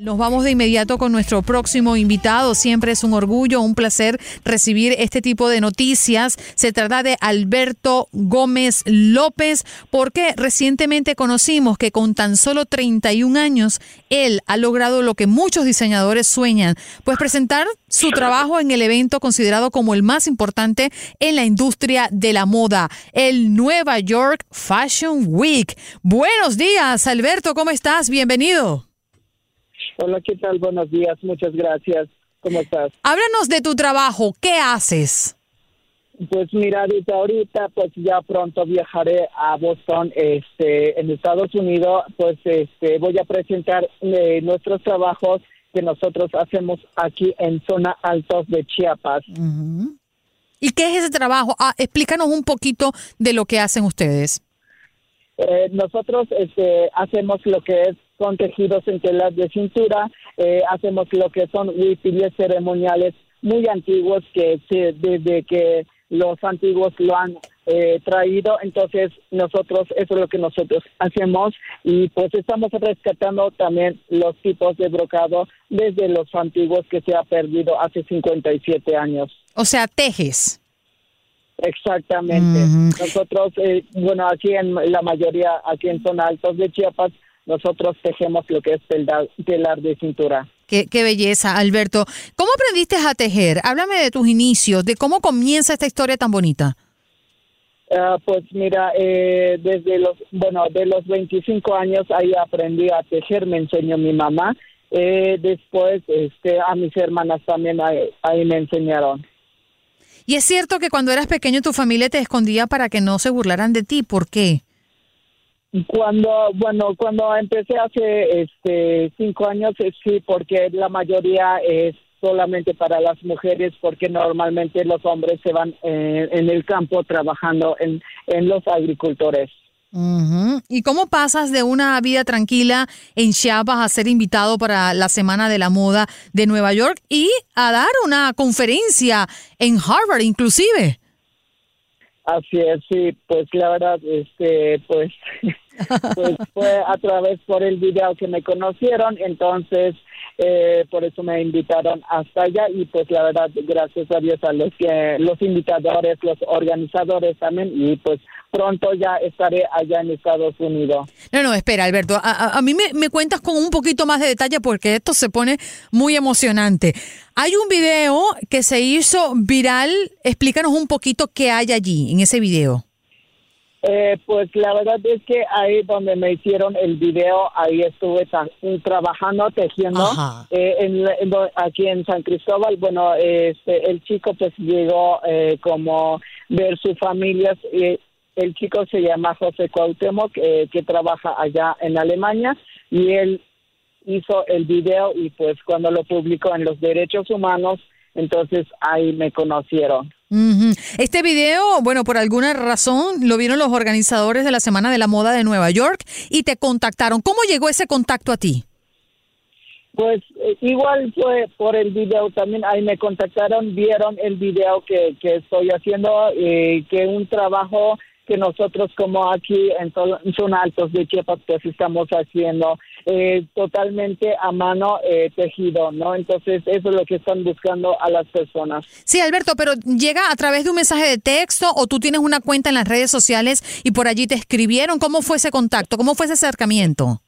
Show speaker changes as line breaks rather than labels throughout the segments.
Nos vamos de inmediato con nuestro próximo invitado. Siempre es un orgullo, un placer recibir este tipo de noticias. Se trata de Alberto Gómez López, porque recientemente conocimos que con tan solo 31 años, él ha logrado lo que muchos diseñadores sueñan, pues presentar su trabajo en el evento considerado como el más importante en la industria de la moda, el Nueva York Fashion Week. Buenos días, Alberto, ¿cómo estás? Bienvenido.
Hola, ¿qué tal? Buenos días, muchas gracias. ¿Cómo estás?
Háblanos de tu trabajo, ¿qué haces?
Pues mira, ahorita, ahorita, pues ya pronto viajaré a Boston, este, en Estados Unidos, pues este, voy a presentar eh, nuestros trabajos que nosotros hacemos aquí en zona altos de Chiapas.
¿Y qué es ese trabajo? Ah, explícanos un poquito de lo que hacen ustedes.
Eh, nosotros este, hacemos lo que es con tejidos en telas de cintura, eh, hacemos lo que son huipiles ceremoniales muy antiguos que desde que los antiguos lo han eh, traído, entonces nosotros, eso es lo que nosotros hacemos y pues estamos rescatando también los tipos de brocado desde los antiguos que se ha perdido hace 57 años.
O sea, tejes.
Exactamente. Nosotros, eh, bueno, aquí en la mayoría, aquí en zona altos de Chiapas, nosotros tejemos lo que es telar, de cintura.
Qué, belleza, Alberto. ¿Cómo aprendiste a tejer? Háblame de tus inicios, de cómo comienza esta historia tan bonita.
Ah, pues mira, eh, desde los, bueno, de los 25 años ahí aprendí a tejer, me enseñó mi mamá. Eh, después, este, a mis hermanas también ahí me enseñaron.
Y es cierto que cuando eras pequeño tu familia te escondía para que no se burlaran de ti. ¿Por qué?
Cuando, bueno, cuando empecé hace este cinco años, sí, porque la mayoría es solamente para las mujeres, porque normalmente los hombres se van eh, en el campo trabajando en, en los agricultores.
¿Y cómo pasas de una vida tranquila en Chiapas a ser invitado para la Semana de la Moda de Nueva York y a dar una conferencia en Harvard inclusive?
Así es, sí, pues la verdad, este, pues, pues fue a través por el video que me conocieron, entonces eh, por eso me invitaron hasta allá y pues la verdad, gracias a Dios a los que, los invitadores, los organizadores también y pues pronto ya estaré allá en Estados Unidos.
No, no, espera, Alberto. A, mí me, cuentas con un poquito más de detalle porque esto se pone muy emocionante. Hay un video que se hizo viral. Explícanos un poquito qué hay allí en ese video.
Eh, pues la verdad es que ahí donde me hicieron el video, ahí estuve trabajando, tejiendo, eh, aquí en San Cristóbal. Bueno, este, el chico pues llegó eh, como ver su familia, el chico se llama José Cuauhtémoc, eh, que trabaja allá en Alemania, y él hizo el video y pues cuando lo publicó en los derechos humanos, entonces ahí me conocieron.
Este video, bueno, por alguna razón lo vieron los organizadores de la Semana de la Moda de Nueva York y te contactaron. ¿Cómo llegó ese contacto a ti?
Pues eh, igual fue por el video también, ahí me contactaron, vieron el video que, que estoy haciendo, eh, que un trabajo que nosotros como aquí en Zona Altos de Chiapas pues estamos haciendo eh, totalmente a mano eh, tejido, ¿no? Entonces eso es lo que están buscando a las personas.
Sí, Alberto, pero llega a través de un mensaje de texto o tú tienes una cuenta en las redes sociales y por allí te escribieron. ¿Cómo fue ese contacto? ¿Cómo fue ese acercamiento?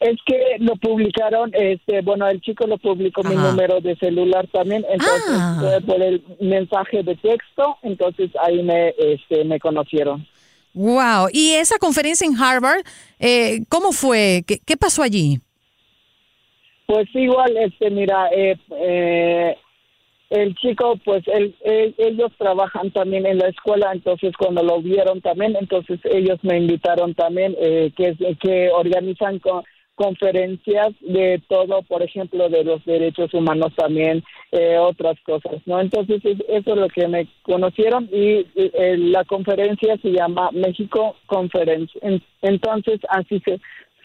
Es que lo publicaron, este, bueno, el chico lo publicó mi número de celular también, entonces ah. fue por el mensaje de texto, entonces ahí me, este, me conocieron.
Wow. ¿Y esa conferencia en Harvard, eh, cómo fue? ¿Qué, pasó allí?
Pues igual, este, mira, eh, eh, el chico, pues ellos trabajan también en la escuela, entonces cuando lo vieron también, entonces ellos me invitaron también, que, que organizan con, conferencias de todo, por ejemplo, de los derechos humanos también, eh, otras cosas, ¿no? Entonces, eso es lo que me conocieron y eh, la conferencia se llama México Conference. entonces, así se,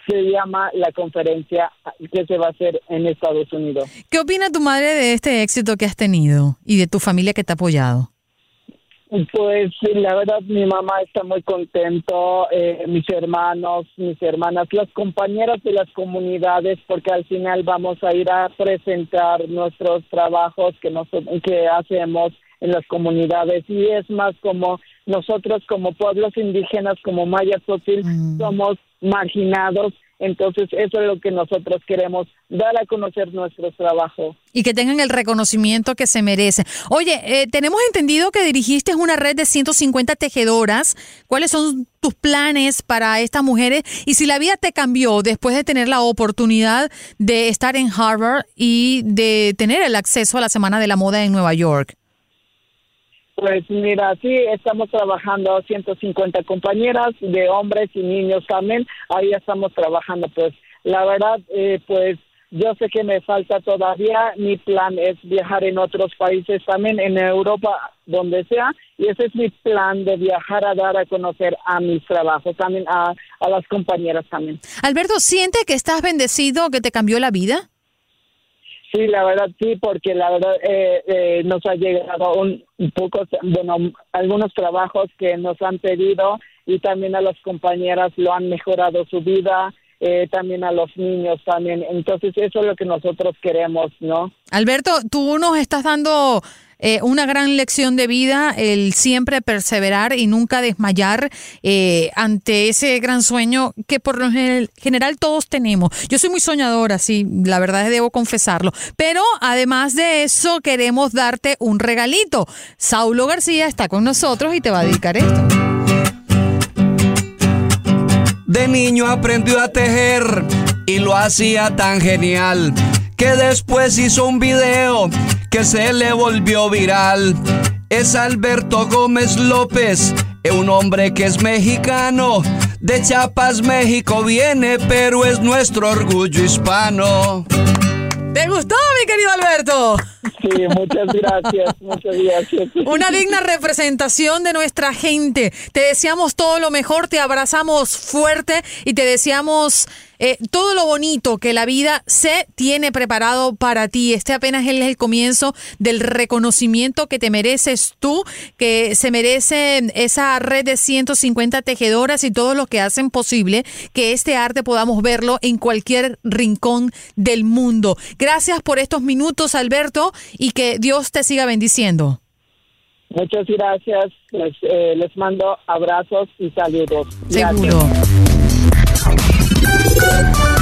se llama la conferencia que se va a hacer en Estados Unidos.
¿Qué opina tu madre de este éxito que has tenido y de tu familia que te ha apoyado?
Pues la verdad mi mamá está muy contento, eh, mis hermanos, mis hermanas, las compañeras de las comunidades, porque al final vamos a ir a presentar nuestros trabajos que, nosotros, que hacemos en las comunidades y es más como nosotros como pueblos indígenas, como mayas Sotil, mm. somos marginados entonces, eso es lo que nosotros queremos, dar a conocer nuestro trabajo.
Y que tengan el reconocimiento que se merece. Oye, eh, tenemos entendido que dirigiste una red de 150 tejedoras. ¿Cuáles son tus planes para estas mujeres? Y si la vida te cambió después de tener la oportunidad de estar en Harvard y de tener el acceso a la Semana de la Moda en Nueva York.
Pues mira, sí, estamos trabajando 150 compañeras de hombres y niños también. Ahí estamos trabajando. Pues la verdad, eh, pues yo sé que me falta todavía. Mi plan es viajar en otros países también, en Europa, donde sea. Y ese es mi plan de viajar a dar a conocer a mis trabajos, también a, a las compañeras también.
Alberto, ¿siente que estás bendecido, que te cambió la vida?
Sí, la verdad sí, porque la verdad eh, eh, nos ha llegado un, poco, bueno, algunos trabajos que nos han pedido y también a las compañeras lo han mejorado su vida, eh, también a los niños también. Entonces eso es lo que nosotros queremos, ¿no?
Alberto, tú nos estás dando eh, una gran lección de vida, el siempre perseverar y nunca desmayar eh, ante ese gran sueño que por lo general todos tenemos. Yo soy muy soñadora, sí, la verdad debo confesarlo. Pero además de eso, queremos darte un regalito. Saulo García está con nosotros y te va a dedicar esto.
De niño aprendió a tejer y lo hacía tan genial que después hizo un video que se le volvió viral. Es Alberto Gómez López, un hombre que es mexicano. De Chiapas, México viene, pero es nuestro orgullo hispano.
¿Te gustó, mi querido Alberto?
Sí, muchas gracias, muchas gracias.
Una digna representación de nuestra gente. Te deseamos todo lo mejor, te abrazamos fuerte y te deseamos eh, todo lo bonito que la vida se tiene preparado para ti. Este apenas es el comienzo del reconocimiento que te mereces tú, que se merece esa red de 150 tejedoras y todos los que hacen posible que este arte podamos verlo en cualquier rincón del mundo. Gracias por estos minutos, Alberto, y que Dios te siga bendiciendo.
Muchas gracias. Les, eh, les mando abrazos y saludos.
Seguro. Thank you.